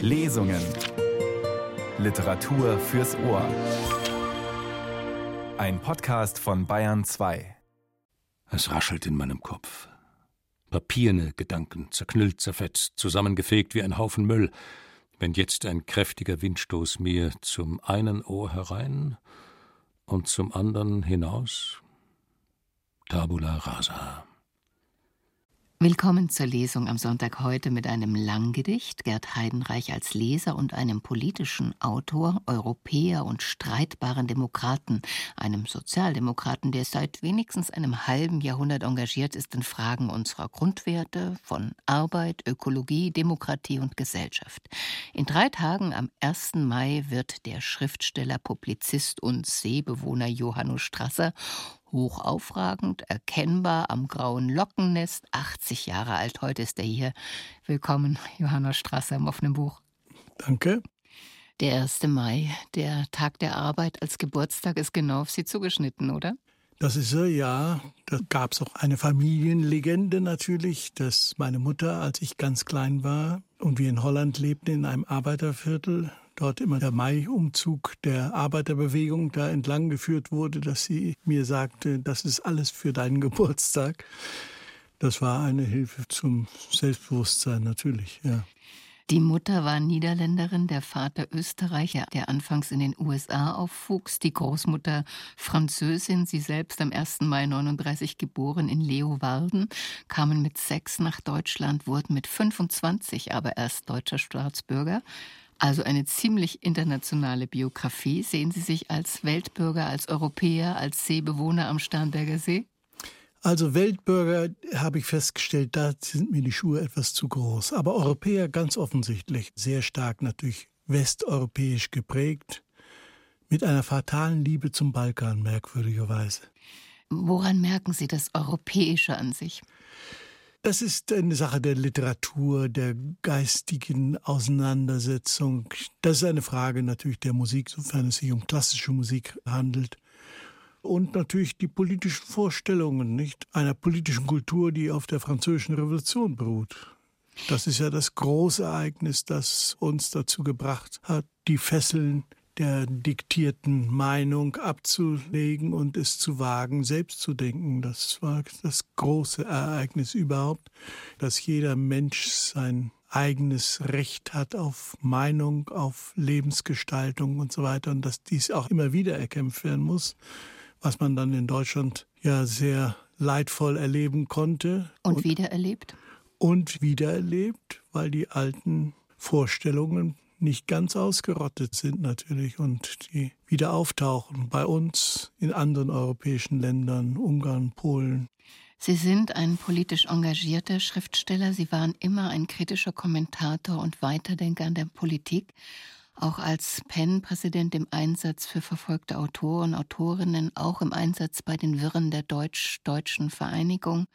Lesungen. Literatur fürs Ohr. Ein Podcast von Bayern 2. Es raschelt in meinem Kopf. Papierne Gedanken, zerknüllt, zerfetzt, zusammengefegt wie ein Haufen Müll, wenn jetzt ein kräftiger Windstoß mir zum einen Ohr herein und zum anderen hinaus. Tabula rasa. Willkommen zur Lesung am Sonntag heute mit einem Langgedicht, Gerd Heidenreich als Leser und einem politischen Autor, Europäer und streitbaren Demokraten, einem Sozialdemokraten, der seit wenigstens einem halben Jahrhundert engagiert ist in Fragen unserer Grundwerte von Arbeit, Ökologie, Demokratie und Gesellschaft. In drei Tagen am 1. Mai wird der Schriftsteller, Publizist und Seebewohner Johannes Strasser hochaufragend, erkennbar am grauen Lockennest, 80 Jahre alt, heute ist er hier. Willkommen, Johanna Strasser im offenen Buch. Danke. Der 1. Mai, der Tag der Arbeit als Geburtstag, ist genau auf Sie zugeschnitten, oder? Das ist er, ja. Da gab es auch eine Familienlegende natürlich, dass meine Mutter, als ich ganz klein war und wir in Holland lebten, in einem Arbeiterviertel, dort immer der Mai-Umzug der Arbeiterbewegung da entlang geführt wurde, dass sie mir sagte, das ist alles für deinen Geburtstag. Das war eine Hilfe zum Selbstbewusstsein natürlich, ja. Die Mutter war Niederländerin, der Vater Österreicher, der anfangs in den USA aufwuchs, die Großmutter Französin, sie selbst am 1. Mai 39 geboren in Leeuwarden, kamen mit sechs nach Deutschland, wurden mit 25 aber erst deutscher Staatsbürger. Also eine ziemlich internationale Biografie. Sehen Sie sich als Weltbürger, als Europäer, als Seebewohner am Starnberger See? Also Weltbürger habe ich festgestellt, da sind mir die Schuhe etwas zu groß. Aber Europäer ganz offensichtlich, sehr stark natürlich westeuropäisch geprägt, mit einer fatalen Liebe zum Balkan, merkwürdigerweise. Woran merken Sie das Europäische an sich? Das ist eine Sache der Literatur, der geistigen Auseinandersetzung. Das ist eine Frage natürlich der Musik, sofern es sich um klassische Musik handelt. Und natürlich die politischen Vorstellungen, nicht? Einer politischen Kultur, die auf der französischen Revolution beruht. Das ist ja das große Ereignis, das uns dazu gebracht hat, die Fesseln der diktierten Meinung abzulegen und es zu wagen, selbst zu denken. Das war das große Ereignis überhaupt, dass jeder Mensch sein eigenes Recht hat auf Meinung, auf Lebensgestaltung und so weiter und dass dies auch immer wieder erkämpft werden muss, was man dann in Deutschland ja sehr leidvoll erleben konnte. Und, und wiedererlebt? Und wiedererlebt, weil die alten Vorstellungen nicht ganz ausgerottet sind natürlich und die wieder auftauchen bei uns, in anderen europäischen Ländern, Ungarn, Polen. Sie sind ein politisch engagierter Schriftsteller. Sie waren immer ein kritischer Kommentator und Weiterdenker an der Politik. Auch als PEN-Präsident im Einsatz für verfolgte Autoren, Autorinnen, auch im Einsatz bei den Wirren der Deutsch-Deutschen Vereinigung.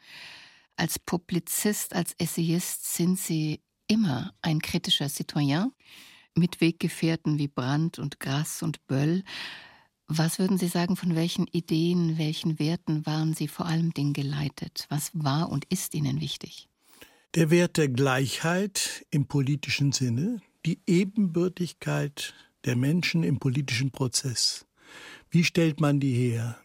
Als Publizist, als Essayist sind Sie immer ein kritischer Citoyen mit Weggefährten wie Brandt und Grass und Böll. Was würden Sie sagen, von welchen Ideen, welchen Werten waren Sie vor allem Dingen geleitet? Was war und ist Ihnen wichtig? Der Wert der Gleichheit im politischen Sinne, die Ebenbürtigkeit der Menschen im politischen Prozess. Wie stellt man die her?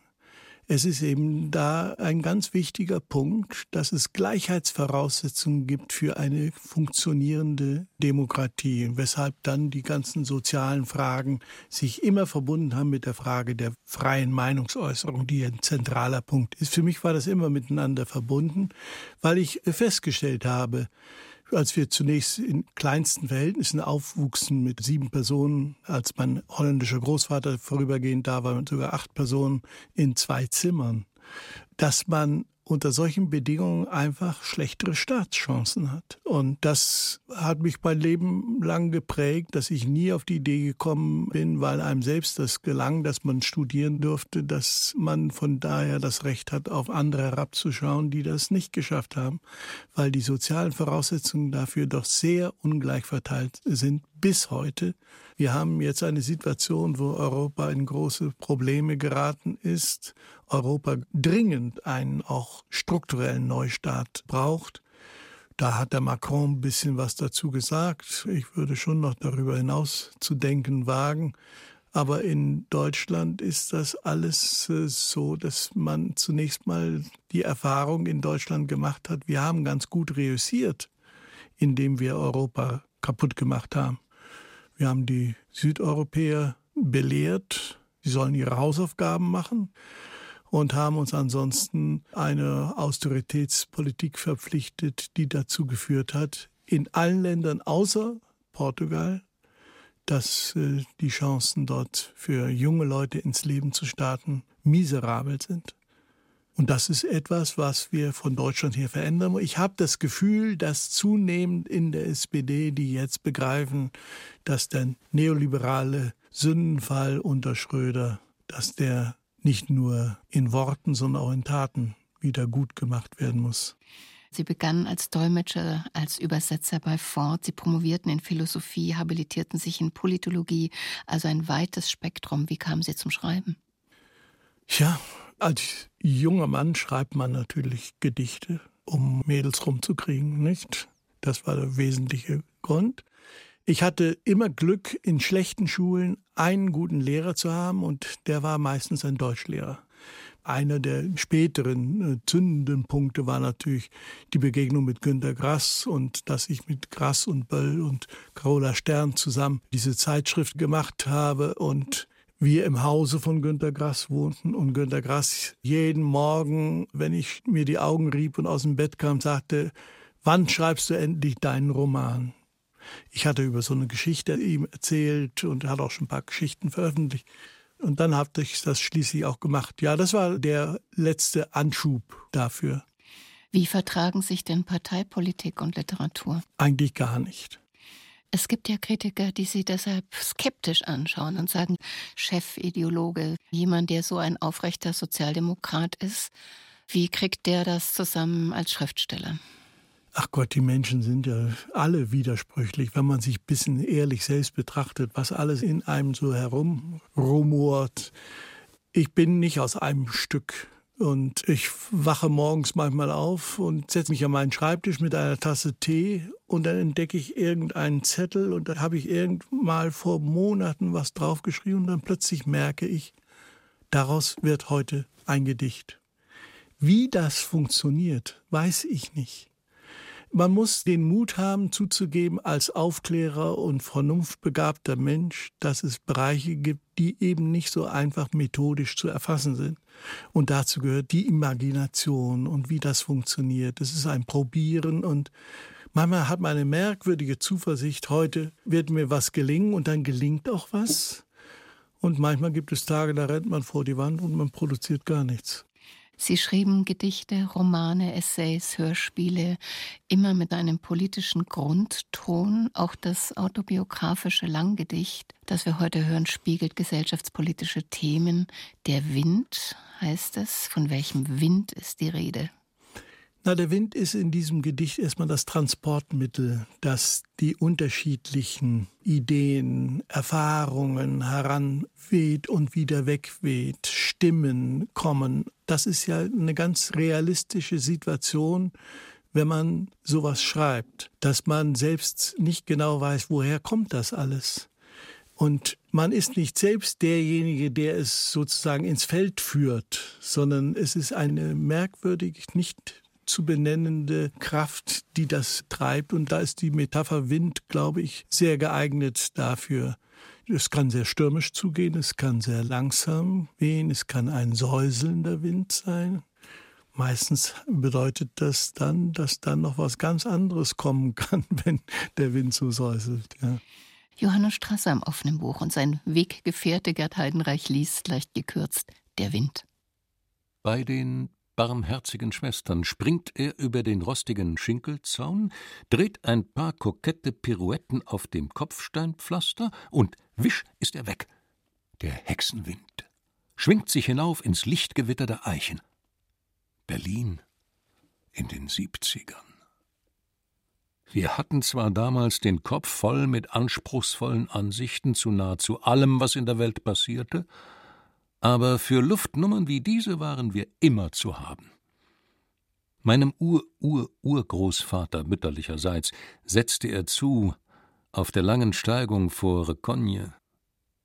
Es ist eben da ein ganz wichtiger Punkt, dass es Gleichheitsvoraussetzungen gibt für eine funktionierende Demokratie, weshalb dann die ganzen sozialen Fragen sich immer verbunden haben mit der Frage der freien Meinungsäußerung, die ein zentraler Punkt ist. Für mich war das immer miteinander verbunden, weil ich festgestellt habe, als wir zunächst in kleinsten Verhältnissen aufwuchsen mit sieben Personen, als mein holländischer Großvater vorübergehend da war, mit sogar acht Personen in zwei Zimmern, dass man unter solchen Bedingungen einfach schlechtere Staatschancen hat. Und das hat mich mein Leben lang geprägt, dass ich nie auf die Idee gekommen bin, weil einem selbst das gelang, dass man studieren durfte, dass man von daher das Recht hat, auf andere herabzuschauen, die das nicht geschafft haben, weil die sozialen Voraussetzungen dafür doch sehr ungleich verteilt sind bis heute. Wir haben jetzt eine Situation, wo Europa in große Probleme geraten ist, Europa dringend einen auch strukturellen Neustart braucht. Da hat der Macron ein bisschen was dazu gesagt. Ich würde schon noch darüber hinaus zu denken wagen. Aber in Deutschland ist das alles äh, so, dass man zunächst mal die Erfahrung in Deutschland gemacht hat, wir haben ganz gut reüssiert, indem wir Europa kaputt gemacht haben. Wir haben die Südeuropäer belehrt, sie sollen ihre Hausaufgaben machen und haben uns ansonsten eine Austeritätspolitik verpflichtet, die dazu geführt hat, in allen Ländern außer Portugal dass äh, die Chancen dort für junge Leute ins Leben zu starten miserabel sind. Und das ist etwas, was wir von Deutschland her verändern. Ich habe das Gefühl, dass zunehmend in der SPD, die jetzt begreifen, dass der neoliberale Sündenfall unter Schröder, dass der nicht nur in Worten, sondern auch in Taten wieder gut gemacht werden muss. Sie begannen als Dolmetscher, als Übersetzer bei Ford. Sie promovierten in Philosophie, habilitierten sich in Politologie, also ein weites Spektrum. Wie kamen Sie zum Schreiben? Ja, als junger Mann schreibt man natürlich Gedichte, um Mädels rumzukriegen, nicht? Das war der wesentliche Grund. Ich hatte immer Glück, in schlechten Schulen einen guten Lehrer zu haben und der war meistens ein Deutschlehrer. Einer der späteren äh, zündenden Punkte war natürlich die Begegnung mit Günter Grass und dass ich mit Grass und Böll und Carola Stern zusammen diese Zeitschrift gemacht habe und wir im Hause von Günter Grass wohnten und Günter Grass jeden Morgen, wenn ich mir die Augen rieb und aus dem Bett kam, sagte, wann schreibst du endlich deinen Roman? Ich hatte über so eine Geschichte ihm erzählt und er hat auch schon ein paar Geschichten veröffentlicht. Und dann habe ich das schließlich auch gemacht. Ja, das war der letzte Anschub dafür. Wie vertragen sich denn Parteipolitik und Literatur? Eigentlich gar nicht. Es gibt ja Kritiker, die sie deshalb skeptisch anschauen und sagen, Chefideologe, jemand, der so ein aufrechter Sozialdemokrat ist, wie kriegt der das zusammen als Schriftsteller? Ach Gott, die Menschen sind ja alle widersprüchlich, wenn man sich ein bisschen ehrlich selbst betrachtet, was alles in einem so herumrumort. Ich bin nicht aus einem Stück. Und ich wache morgens manchmal auf und setze mich an meinen Schreibtisch mit einer Tasse Tee und dann entdecke ich irgendeinen Zettel und da habe ich irgendwann vor Monaten was draufgeschrieben und dann plötzlich merke ich, daraus wird heute ein Gedicht. Wie das funktioniert, weiß ich nicht. Man muss den Mut haben, zuzugeben, als Aufklärer und vernunftbegabter Mensch, dass es Bereiche gibt, die eben nicht so einfach methodisch zu erfassen sind. Und dazu gehört die Imagination und wie das funktioniert. Es ist ein Probieren und manchmal hat man eine merkwürdige Zuversicht, heute wird mir was gelingen und dann gelingt auch was. Und manchmal gibt es Tage, da rennt man vor die Wand und man produziert gar nichts. Sie schrieben Gedichte, Romane, Essays, Hörspiele, immer mit einem politischen Grundton. Auch das autobiografische Langgedicht, das wir heute hören, spiegelt gesellschaftspolitische Themen. Der Wind heißt es. Von welchem Wind ist die Rede? Na, der Wind ist in diesem Gedicht erstmal das Transportmittel, das die unterschiedlichen Ideen, Erfahrungen heranweht und wieder wegweht, Stimmen kommen. Das ist ja eine ganz realistische Situation, wenn man sowas schreibt, dass man selbst nicht genau weiß, woher kommt das alles. Und man ist nicht selbst derjenige, der es sozusagen ins Feld führt, sondern es ist eine merkwürdig, nicht zu benennende Kraft, die das treibt. Und da ist die Metapher Wind, glaube ich, sehr geeignet dafür. Es kann sehr stürmisch zugehen, es kann sehr langsam wehen, es kann ein säuselnder Wind sein. Meistens bedeutet das dann, dass dann noch was ganz anderes kommen kann, wenn der Wind so säuselt. Ja. Johannes Strasser im offenen Buch und sein Weggefährte Gerd Heidenreich liest leicht gekürzt Der Wind. Bei den barmherzigen Schwestern springt er über den rostigen Schinkelzaun, dreht ein paar kokette Pirouetten auf dem Kopfsteinpflaster und wisch ist er weg. Der Hexenwind schwingt sich hinauf ins Lichtgewitter der Eichen. Berlin in den Siebzigern. Wir hatten zwar damals den Kopf voll mit anspruchsvollen Ansichten zu nahezu allem, was in der Welt passierte, aber für Luftnummern wie diese waren wir immer zu haben. Meinem Ur-Ur-Urgroßvater mütterlicherseits setzte er zu auf der langen Steigung vor Recogne,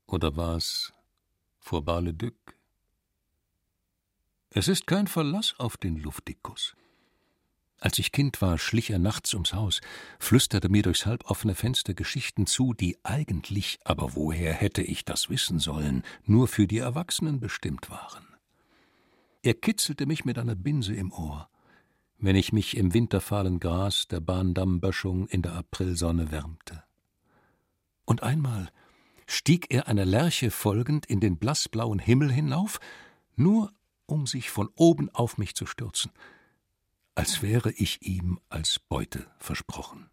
oder war es vor Bar-le-Duc? Es ist kein Verlass auf den Luftikus. Als ich Kind war, schlich er nachts ums Haus, flüsterte mir durchs halboffene Fenster Geschichten zu, die eigentlich, aber woher hätte ich das wissen sollen, nur für die Erwachsenen bestimmt waren. Er kitzelte mich mit einer Binse im Ohr wenn ich mich im winterfahlen Gras der Bahndammböschung in der Aprilsonne wärmte. Und einmal stieg er einer Lerche folgend in den blassblauen Himmel hinauf, nur um sich von oben auf mich zu stürzen, als wäre ich ihm als Beute versprochen.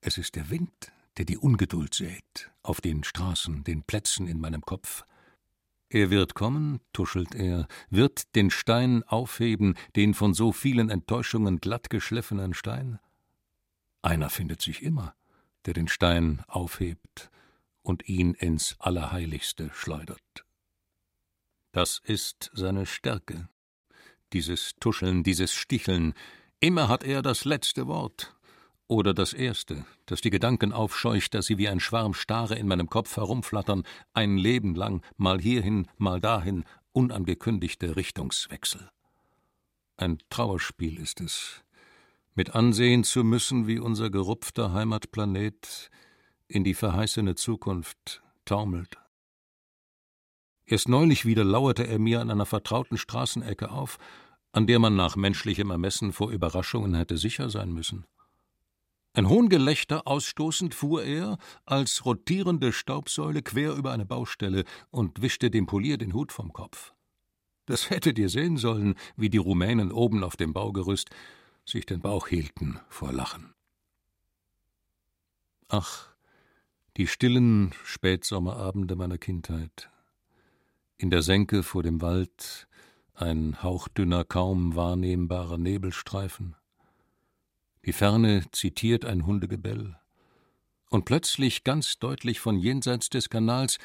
Es ist der Wind, der die Ungeduld sät, auf den Straßen, den Plätzen in meinem Kopf, er wird kommen, tuschelt er, wird den Stein aufheben, den von so vielen Enttäuschungen glattgeschliffenen Stein? Einer findet sich immer, der den Stein aufhebt und ihn ins Allerheiligste schleudert. Das ist seine Stärke, dieses Tuscheln, dieses Sticheln. Immer hat er das letzte Wort, oder das erste, das die Gedanken aufscheucht, dass sie wie ein Schwarm Stare in meinem Kopf herumflattern, ein Leben lang, mal hierhin, mal dahin, unangekündigte Richtungswechsel. Ein Trauerspiel ist es, mit ansehen zu müssen, wie unser gerupfter Heimatplanet in die verheißene Zukunft taumelt. Erst neulich wieder lauerte er mir an einer vertrauten Straßenecke auf, an der man nach menschlichem Ermessen vor Überraschungen hätte sicher sein müssen. Ein Hohngelächter ausstoßend fuhr er als rotierende Staubsäule quer über eine Baustelle und wischte dem Polier den Hut vom Kopf. Das hättet ihr sehen sollen, wie die Rumänen oben auf dem Baugerüst sich den Bauch hielten vor Lachen. Ach, die stillen Spätsommerabende meiner Kindheit. In der Senke vor dem Wald ein hauchdünner, kaum wahrnehmbarer Nebelstreifen, die Ferne zitiert ein Hundegebell. Und plötzlich, ganz deutlich von jenseits des Kanals,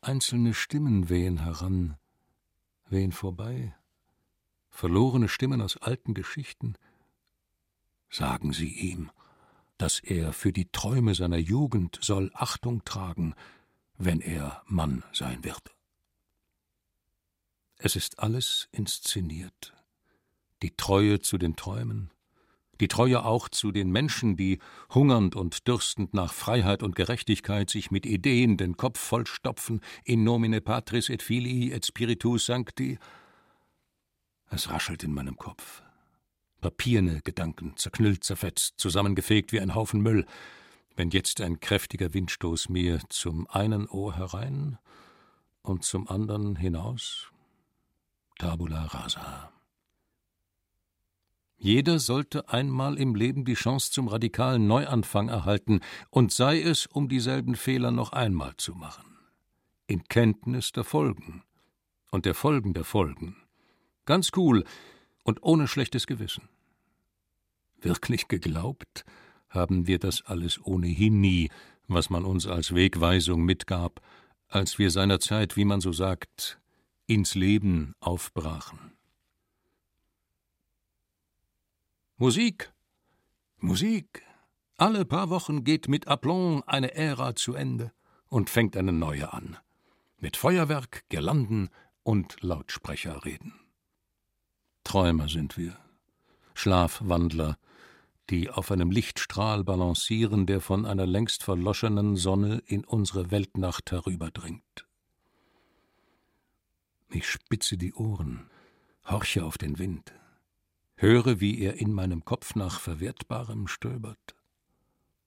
einzelne Stimmen wehen heran, wehen vorbei. Verlorene Stimmen aus alten Geschichten. Sagen Sie ihm, dass er für die Träume seiner Jugend soll Achtung tragen, wenn er Mann sein wird. Es ist alles inszeniert. Die Treue zu den Träumen, die Treue auch zu den Menschen, die hungernd und dürstend nach Freiheit und Gerechtigkeit sich mit Ideen den Kopf vollstopfen, in nomine Patris et Filii et Spiritus Sancti. Es raschelt in meinem Kopf. Papierne Gedanken, zerknüllt, zerfetzt, zusammengefegt wie ein Haufen Müll, wenn jetzt ein kräftiger Windstoß mir zum einen Ohr herein und zum anderen hinaus. Tabula rasa. Jeder sollte einmal im Leben die Chance zum radikalen Neuanfang erhalten, und sei es, um dieselben Fehler noch einmal zu machen. In Kenntnis der Folgen und der Folgen der Folgen. Ganz cool und ohne schlechtes Gewissen. Wirklich geglaubt haben wir das alles ohnehin nie, was man uns als Wegweisung mitgab, als wir seinerzeit, wie man so sagt, ins Leben aufbrachen. Musik. Musik. Alle paar Wochen geht mit Aplomb eine Ära zu Ende und fängt eine neue an. Mit Feuerwerk, Girlanden und Lautsprecherreden. Träumer sind wir. Schlafwandler, die auf einem Lichtstrahl balancieren, der von einer längst verloschenen Sonne in unsere Weltnacht herüberdringt. Ich spitze die Ohren, horche auf den Wind höre, wie er in meinem Kopf nach Verwertbarem stöbert.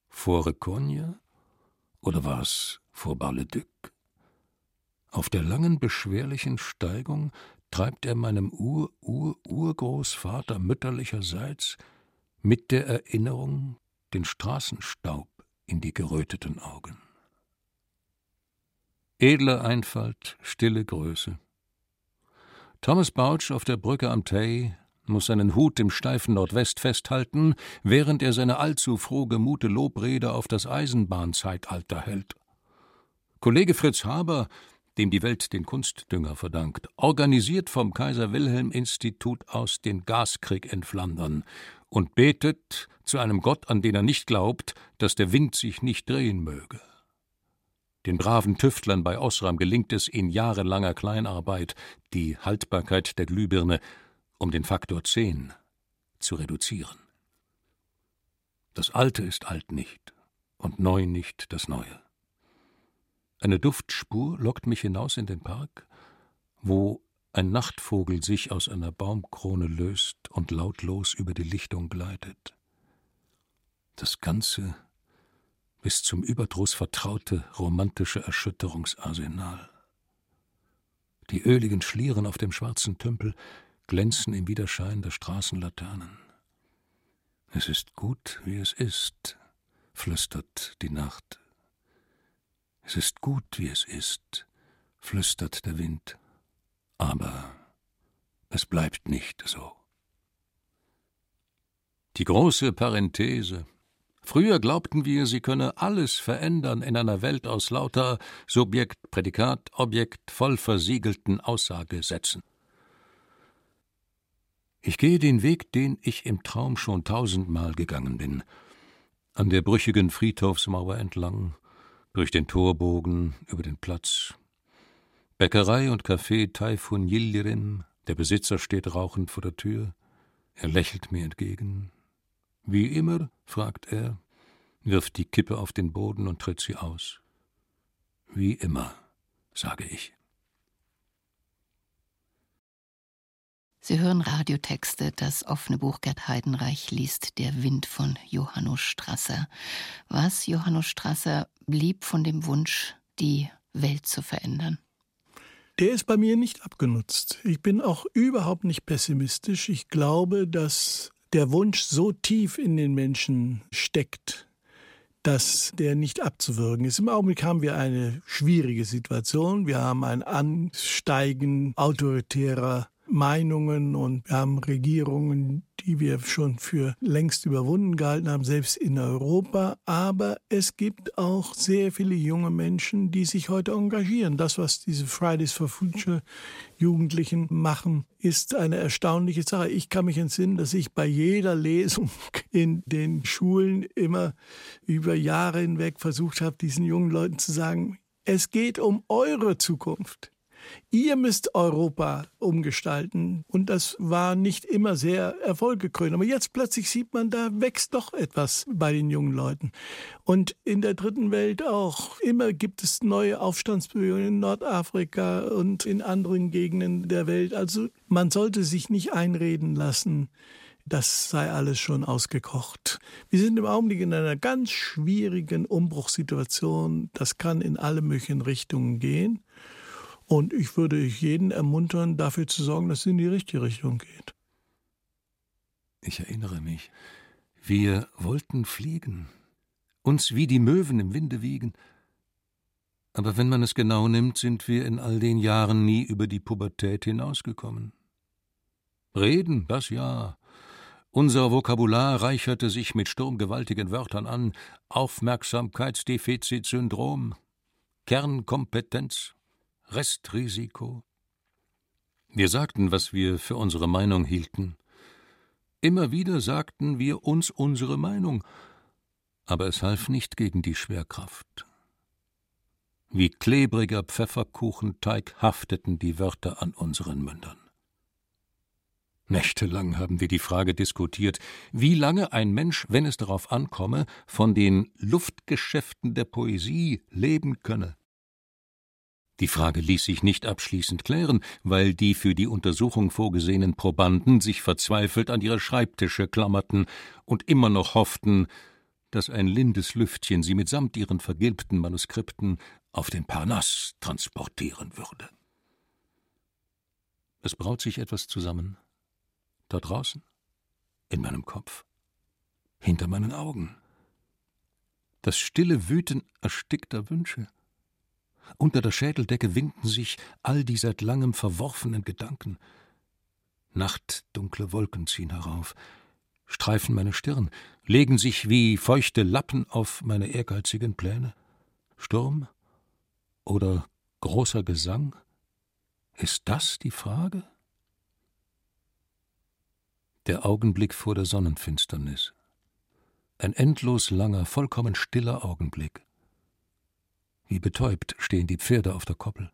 Vor Recogne oder war es vor Bar-le-Duc? Auf der langen, beschwerlichen Steigung treibt er meinem Ur-Ur-Urgroßvater mütterlicherseits mit der Erinnerung den Straßenstaub in die geröteten Augen. Edle Einfalt, stille Größe. Thomas Bouch auf der Brücke am Tay muss seinen Hut im steifen Nordwest festhalten, während er seine allzu frohgemute Lobrede auf das Eisenbahnzeitalter hält. Kollege Fritz Haber, dem die Welt den Kunstdünger verdankt, organisiert vom Kaiser Wilhelm Institut aus den Gaskrieg in Flandern und betet zu einem Gott, an den er nicht glaubt, dass der Wind sich nicht drehen möge. Den braven Tüftlern bei Osram gelingt es in jahrelanger Kleinarbeit, die Haltbarkeit der Glühbirne um den Faktor 10 zu reduzieren. Das Alte ist alt nicht und neu nicht das Neue. Eine Duftspur lockt mich hinaus in den Park, wo ein Nachtvogel sich aus einer Baumkrone löst und lautlos über die Lichtung gleitet. Das Ganze bis zum Überdruss vertraute romantische Erschütterungsarsenal. Die öligen Schlieren auf dem schwarzen Tümpel glänzen im Widerschein der Straßenlaternen. Es ist gut, wie es ist, flüstert die Nacht. Es ist gut, wie es ist, flüstert der Wind. Aber es bleibt nicht so. Die große Parenthese. Früher glaubten wir, sie könne alles verändern in einer Welt aus lauter Subjekt, Prädikat, Objekt voll versiegelten Aussagesätzen. Ich gehe den Weg, den ich im Traum schon tausendmal gegangen bin. An der brüchigen Friedhofsmauer entlang, durch den Torbogen, über den Platz. Bäckerei und Café Taifun Yildirim, der Besitzer steht rauchend vor der Tür. Er lächelt mir entgegen. Wie immer, fragt er, wirft die Kippe auf den Boden und tritt sie aus. Wie immer, sage ich. Sie hören Radiotexte. Das offene Buch Gerd Heidenreich liest Der Wind von Johannes Strasser. Was, Johannes Strasser, blieb von dem Wunsch, die Welt zu verändern? Der ist bei mir nicht abgenutzt. Ich bin auch überhaupt nicht pessimistisch. Ich glaube, dass der Wunsch so tief in den Menschen steckt, dass der nicht abzuwürgen ist. Im Augenblick haben wir eine schwierige Situation. Wir haben ein Ansteigen autoritärer Meinungen und wir haben Regierungen, die wir schon für längst überwunden gehalten haben, selbst in Europa. Aber es gibt auch sehr viele junge Menschen, die sich heute engagieren. Das, was diese Fridays for Future Jugendlichen machen, ist eine erstaunliche Sache. Ich kann mich entsinnen, dass ich bei jeder Lesung in den Schulen immer über Jahre hinweg versucht habe, diesen jungen Leuten zu sagen, es geht um eure Zukunft. Ihr müsst Europa umgestalten. Und das war nicht immer sehr erfolgekrönt. Aber jetzt plötzlich sieht man, da wächst doch etwas bei den jungen Leuten. Und in der dritten Welt auch. Immer gibt es neue Aufstandsbewegungen in Nordafrika und in anderen Gegenden der Welt. Also man sollte sich nicht einreden lassen, das sei alles schon ausgekocht. Wir sind im Augenblick in einer ganz schwierigen Umbruchssituation. Das kann in alle möglichen Richtungen gehen. Und ich würde jeden ermuntern, dafür zu sorgen, dass es in die richtige Richtung geht. Ich erinnere mich. Wir wollten fliegen, uns wie die Möwen im Winde wiegen. Aber wenn man es genau nimmt, sind wir in all den Jahren nie über die Pubertät hinausgekommen. Reden, das ja. Unser Vokabular reicherte sich mit sturmgewaltigen Wörtern an. Aufmerksamkeitsdefizitsyndrom, Kernkompetenz, Restrisiko. Wir sagten, was wir für unsere Meinung hielten. Immer wieder sagten wir uns unsere Meinung, aber es half nicht gegen die Schwerkraft. Wie klebriger Pfefferkuchenteig hafteten die Wörter an unseren Mündern. Nächtelang haben wir die Frage diskutiert, wie lange ein Mensch, wenn es darauf ankomme, von den Luftgeschäften der Poesie leben könne. Die Frage ließ sich nicht abschließend klären, weil die für die Untersuchung vorgesehenen Probanden sich verzweifelt an ihre Schreibtische klammerten und immer noch hofften, dass ein lindes Lüftchen sie mitsamt ihren vergilbten Manuskripten auf den Parnass transportieren würde. Es braut sich etwas zusammen. Da draußen, in meinem Kopf, hinter meinen Augen. Das stille Wüten erstickter Wünsche unter der Schädeldecke winden sich all die seit langem verworfenen Gedanken. Nachtdunkle Wolken ziehen herauf, streifen meine Stirn, legen sich wie feuchte Lappen auf meine ehrgeizigen Pläne. Sturm oder großer Gesang? Ist das die Frage? Der Augenblick vor der Sonnenfinsternis. Ein endlos langer, vollkommen stiller Augenblick. Wie betäubt stehen die Pferde auf der Koppel,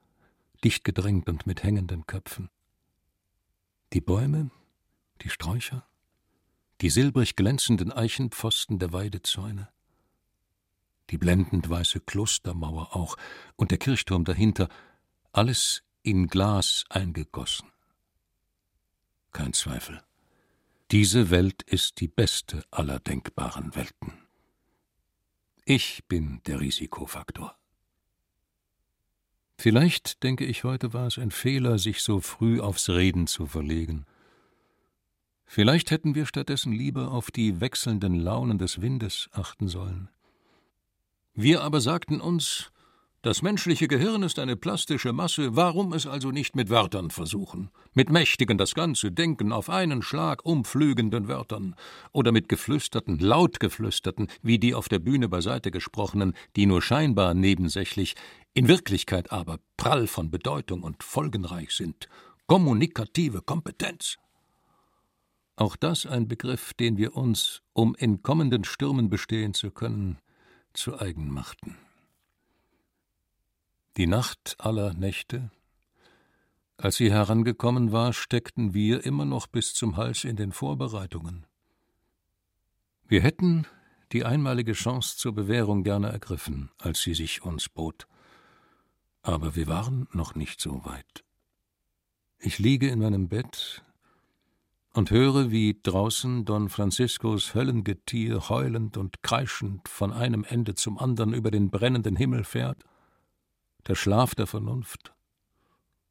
dicht gedrängt und mit hängenden Köpfen. Die Bäume, die Sträucher, die silbrig glänzenden Eichenpfosten der Weidezäune, die blendend weiße Klostermauer auch und der Kirchturm dahinter, alles in Glas eingegossen. Kein Zweifel. Diese Welt ist die beste aller denkbaren Welten. Ich bin der Risikofaktor. Vielleicht, denke ich heute, war es ein Fehler, sich so früh aufs Reden zu verlegen. Vielleicht hätten wir stattdessen lieber auf die wechselnden Launen des Windes achten sollen. Wir aber sagten uns, das menschliche Gehirn ist eine plastische Masse, warum es also nicht mit Wörtern versuchen? Mit mächtigen das ganze Denken auf einen Schlag umflügenden Wörtern oder mit geflüsterten, laut geflüsterten, wie die auf der Bühne beiseite gesprochenen, die nur scheinbar nebensächlich, in Wirklichkeit aber prall von Bedeutung und folgenreich sind. Kommunikative Kompetenz. Auch das ein Begriff, den wir uns, um in kommenden Stürmen bestehen zu können, zu eigen machten. Die Nacht aller Nächte. Als sie herangekommen war, steckten wir immer noch bis zum Hals in den Vorbereitungen. Wir hätten die einmalige Chance zur Bewährung gerne ergriffen, als sie sich uns bot. Aber wir waren noch nicht so weit. Ich liege in meinem Bett und höre, wie draußen Don Franciscos Höllengetier heulend und kreischend von einem Ende zum anderen über den brennenden Himmel fährt der Schlaf der Vernunft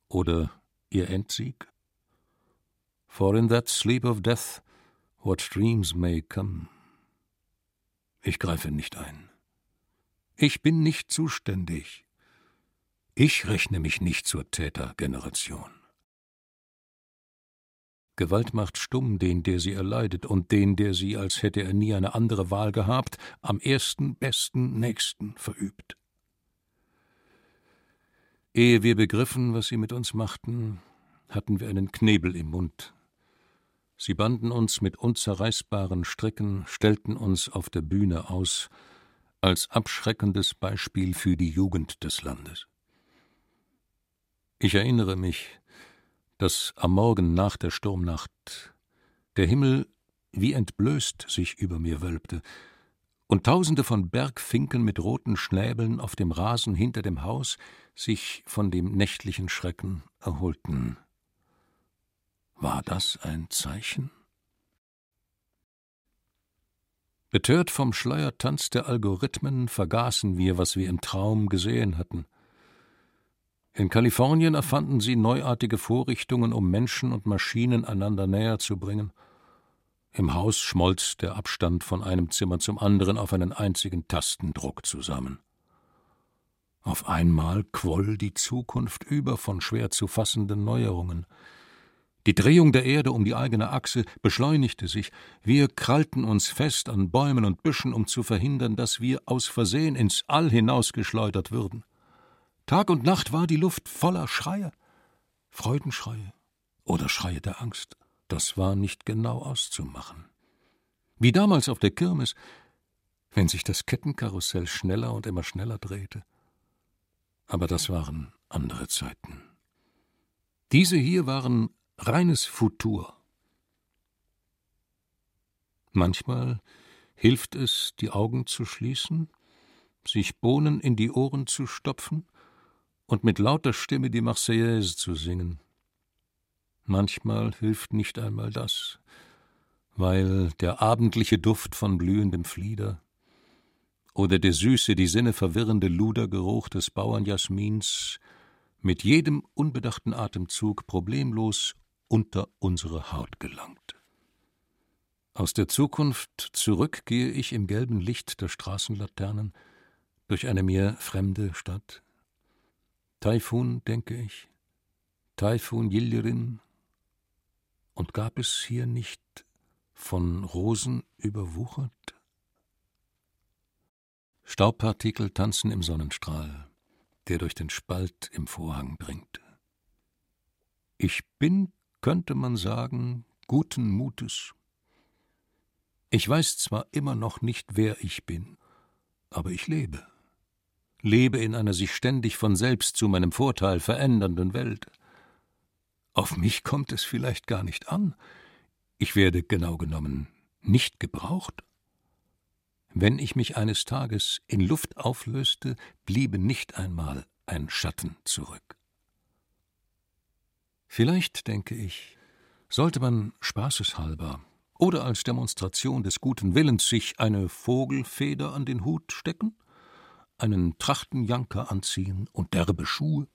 oder ihr Endsieg? For in that sleep of death what dreams may come. Ich greife nicht ein. Ich bin nicht zuständig. Ich rechne mich nicht zur Tätergeneration. Gewalt macht stumm den, der sie erleidet, und den, der sie, als hätte er nie eine andere Wahl gehabt, am ersten, besten, nächsten verübt. Ehe wir begriffen, was sie mit uns machten, hatten wir einen Knebel im Mund. Sie banden uns mit unzerreißbaren Stricken, stellten uns auf der Bühne aus, als abschreckendes Beispiel für die Jugend des Landes. Ich erinnere mich, dass am Morgen nach der Sturmnacht der Himmel wie entblößt sich über mir wölbte, und tausende von Bergfinken mit roten Schnäbeln auf dem Rasen hinter dem Haus sich von dem nächtlichen Schrecken erholten. War das ein Zeichen? Betört vom Schleiertanz der Algorithmen vergaßen wir, was wir im Traum gesehen hatten. In Kalifornien erfanden sie neuartige Vorrichtungen, um Menschen und Maschinen einander näher zu bringen – im Haus schmolz der Abstand von einem Zimmer zum anderen auf einen einzigen Tastendruck zusammen. Auf einmal quoll die Zukunft über von schwer zu fassenden Neuerungen. Die Drehung der Erde um die eigene Achse beschleunigte sich. Wir krallten uns fest an Bäumen und Büschen, um zu verhindern, dass wir aus Versehen ins All hinausgeschleudert würden. Tag und Nacht war die Luft voller Schreie. Freudenschreie oder Schreie der Angst das war nicht genau auszumachen. Wie damals auf der Kirmes, wenn sich das Kettenkarussell schneller und immer schneller drehte. Aber das waren andere Zeiten. Diese hier waren reines Futur. Manchmal hilft es, die Augen zu schließen, sich Bohnen in die Ohren zu stopfen und mit lauter Stimme die Marseillaise zu singen. Manchmal hilft nicht einmal das, weil der abendliche Duft von blühendem Flieder oder der süße, die Sinne verwirrende Ludergeruch des Bauernjasmins mit jedem unbedachten Atemzug problemlos unter unsere Haut gelangt. Aus der Zukunft zurück gehe ich im gelben Licht der Straßenlaternen durch eine mir fremde Stadt. Taifun, denke ich, Taifun Yildirim, und gab es hier nicht von Rosen überwuchert? Staubpartikel tanzen im Sonnenstrahl. der durch den Spalt im Vorhang dringt. Ich bin, könnte man sagen, guten Mutes. Ich weiß zwar immer noch nicht, wer ich bin, aber ich lebe. Lebe in einer sich ständig von selbst zu meinem Vorteil verändernden Welt. Auf mich kommt es vielleicht gar nicht an. Ich werde genau genommen nicht gebraucht. Wenn ich mich eines Tages in Luft auflöste, bliebe nicht einmal ein Schatten zurück. Vielleicht, denke ich, sollte man spaßeshalber oder als Demonstration des guten Willens sich eine Vogelfeder an den Hut stecken, einen Trachtenjanker anziehen und derbe Schuhe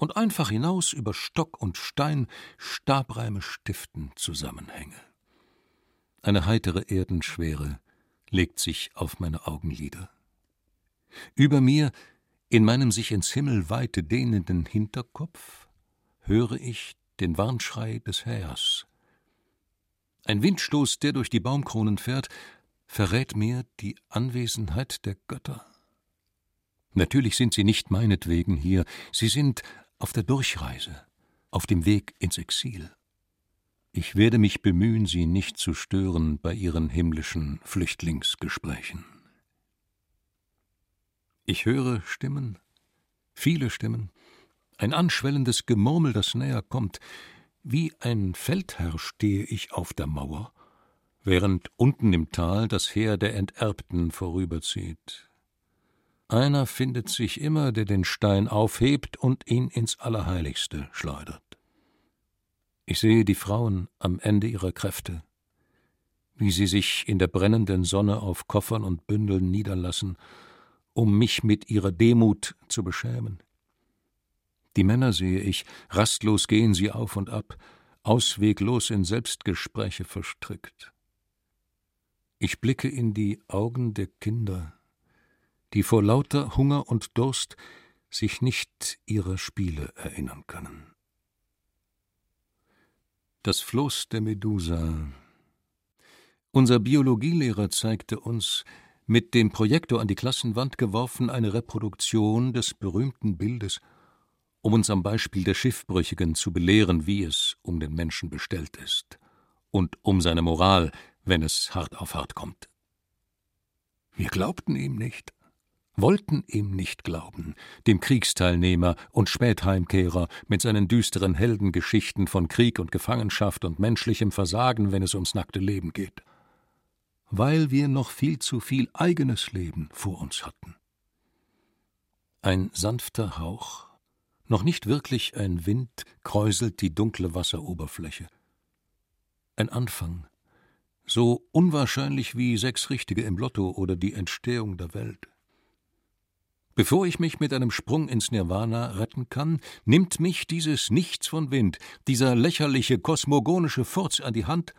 und einfach hinaus über Stock und Stein Stabreime stiften Zusammenhänge. Eine heitere Erdenschwere legt sich auf meine Augenlider. Über mir, in meinem sich ins Himmel weite dehnenden Hinterkopf, höre ich den Warnschrei des Hähers. Ein Windstoß, der durch die Baumkronen fährt, verrät mir die Anwesenheit der Götter. Natürlich sind sie nicht meinetwegen hier, sie sind auf der Durchreise, auf dem Weg ins Exil. Ich werde mich bemühen, sie nicht zu stören bei ihren himmlischen Flüchtlingsgesprächen. Ich höre Stimmen, viele Stimmen, ein anschwellendes Gemurmel, das näher kommt. Wie ein Feldherr stehe ich auf der Mauer, während unten im Tal das Heer der Enterbten vorüberzieht. Einer findet sich immer, der den Stein aufhebt und ihn ins Allerheiligste schleudert. Ich sehe die Frauen am Ende ihrer Kräfte, wie sie sich in der brennenden Sonne auf Koffern und Bündeln niederlassen, um mich mit ihrer Demut zu beschämen. Die Männer sehe ich, rastlos gehen sie auf und ab, ausweglos in Selbstgespräche verstrickt. Ich blicke in die Augen der Kinder, die vor lauter Hunger und Durst sich nicht ihrer Spiele erinnern können. Das Floß der Medusa. Unser Biologielehrer zeigte uns, mit dem Projektor an die Klassenwand geworfen, eine Reproduktion des berühmten Bildes um uns am Beispiel der Schiffbrüchigen zu belehren, wie es um den Menschen bestellt ist und um seine Moral, wenn es hart auf hart kommt. Wir glaubten ihm nicht, wollten ihm nicht glauben, dem Kriegsteilnehmer und Spätheimkehrer mit seinen düsteren Heldengeschichten von Krieg und Gefangenschaft und menschlichem Versagen, wenn es ums nackte Leben geht, weil wir noch viel zu viel eigenes Leben vor uns hatten. Ein sanfter Hauch noch nicht wirklich ein Wind kräuselt die dunkle Wasseroberfläche. Ein Anfang, so unwahrscheinlich wie sechs Richtige im Lotto oder die Entstehung der Welt. Bevor ich mich mit einem Sprung ins Nirvana retten kann, nimmt mich dieses Nichts von Wind, dieser lächerliche kosmogonische Furz an die Hand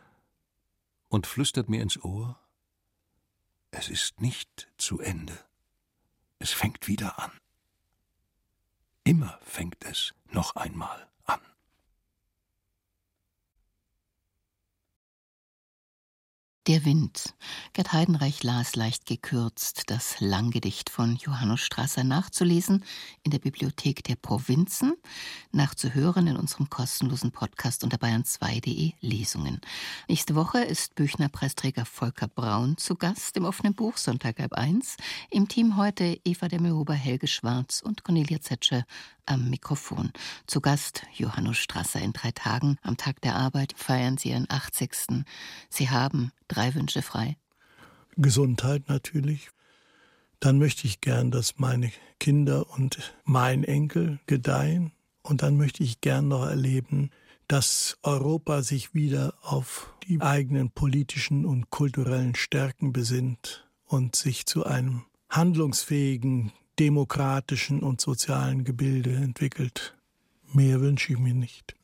und flüstert mir ins Ohr: Es ist nicht zu Ende. Es fängt wieder an. Immer fängt es noch einmal Der Wind. Gerd Heidenreich las leicht gekürzt das Langgedicht von Johannes Strasser nachzulesen in der Bibliothek der Provinzen, nachzuhören in unserem kostenlosen Podcast unter bayern2.de Lesungen. Nächste Woche ist Büchner-Preisträger Volker Braun zu Gast im offenen Buch Sonntag ab 1. Im Team heute Eva Demmehuber, Helge Schwarz und Cornelia Zetsche am Mikrofon. Zu Gast Johannes Strasser in drei Tagen. Am Tag der Arbeit feiern Sie Ihren 80. Sie haben drei Wünsche frei. Gesundheit natürlich. Dann möchte ich gern, dass meine Kinder und mein Enkel gedeihen. Und dann möchte ich gern noch erleben, dass Europa sich wieder auf die eigenen politischen und kulturellen Stärken besinnt und sich zu einem handlungsfähigen demokratischen und sozialen Gebilde entwickelt. Mehr wünsche ich mir nicht.